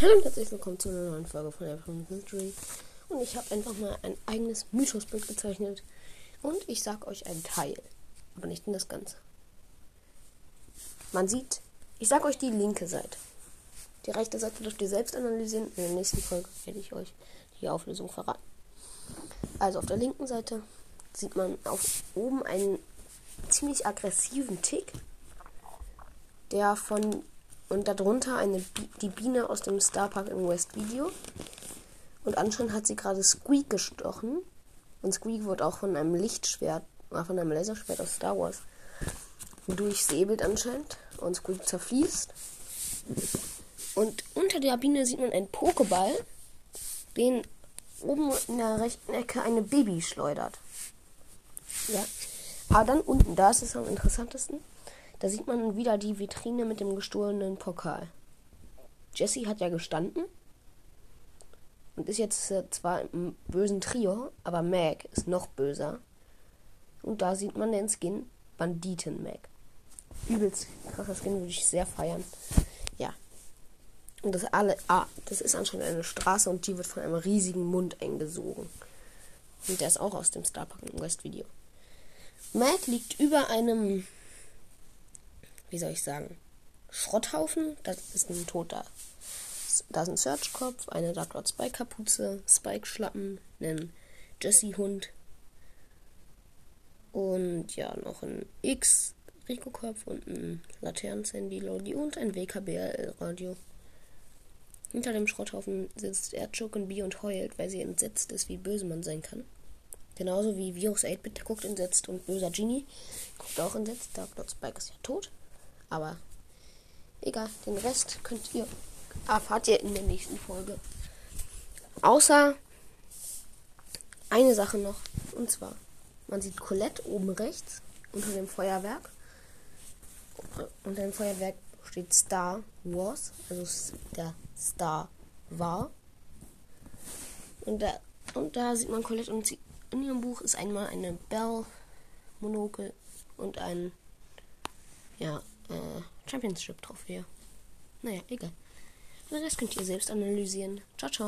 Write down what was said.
Hallo und herzlich willkommen zu einer neuen Folge von Everything Mystery. Und ich habe einfach mal ein eigenes Mythosbild gezeichnet. Und ich sag euch einen Teil, aber nicht in das Ganze. Man sieht, ich sag euch die linke Seite. Die rechte Seite dürft ihr selbst analysieren. In der nächsten Folge werde ich euch die Auflösung verraten. Also auf der linken Seite sieht man auf oben einen ziemlich aggressiven Tick, der von und darunter eine Bi die Biene aus dem Starpark in West Video. Und anscheinend hat sie gerade Squeak gestochen. Und Squeak wird auch von einem Lichtschwert, äh, von einem Laserschwert aus Star Wars durchsäbelt anscheinend. Und Squeak zerfließt. Und unter der Biene sieht man einen Pokéball, den oben in der rechten Ecke eine Baby schleudert. Ja. Aber dann unten, da ist es am interessantesten. Da sieht man wieder die Vitrine mit dem gestohlenen Pokal. Jesse hat ja gestanden und ist jetzt äh, zwar im bösen Trio, aber Meg ist noch böser. Und da sieht man den Skin Banditen Meg. Übelst krasser Skin, würde ich sehr feiern. Ja. Und das alle. Ah, das ist anscheinend eine Straße und die wird von einem riesigen Mund eingesogen. Und der ist auch aus dem Starpark im West Video. Meg liegt über einem wie soll ich sagen, Schrotthaufen. Das ist ein toter. Da ist ein Searchkopf, eine Dark Lord Spike Kapuze, Spike Schlappen, ein Jesse Hund und ja noch ein X Rico Kopf und ein Laternen-Sandy Lodi und ein WKBL Radio. Hinter dem Schrotthaufen sitzt B und heult, weil sie entsetzt ist, wie böse man sein kann. Genauso wie Virus 8-Bit, der guckt entsetzt und böser Genie guckt auch entsetzt. Dark Lord Spike ist ja tot. Aber egal, den Rest könnt ihr erfahrt ihr in der nächsten Folge. Außer eine Sache noch. Und zwar, man sieht Colette oben rechts unter dem Feuerwerk. Unter dem Feuerwerk steht Star Wars, also der Star war. Und da, und da sieht man Colette und sie, in ihrem Buch ist einmal eine Bell Monokel und ein ja, äh, Championship-Trophäe. Naja, egal. Den Rest könnt ihr selbst analysieren. Ciao, ciao.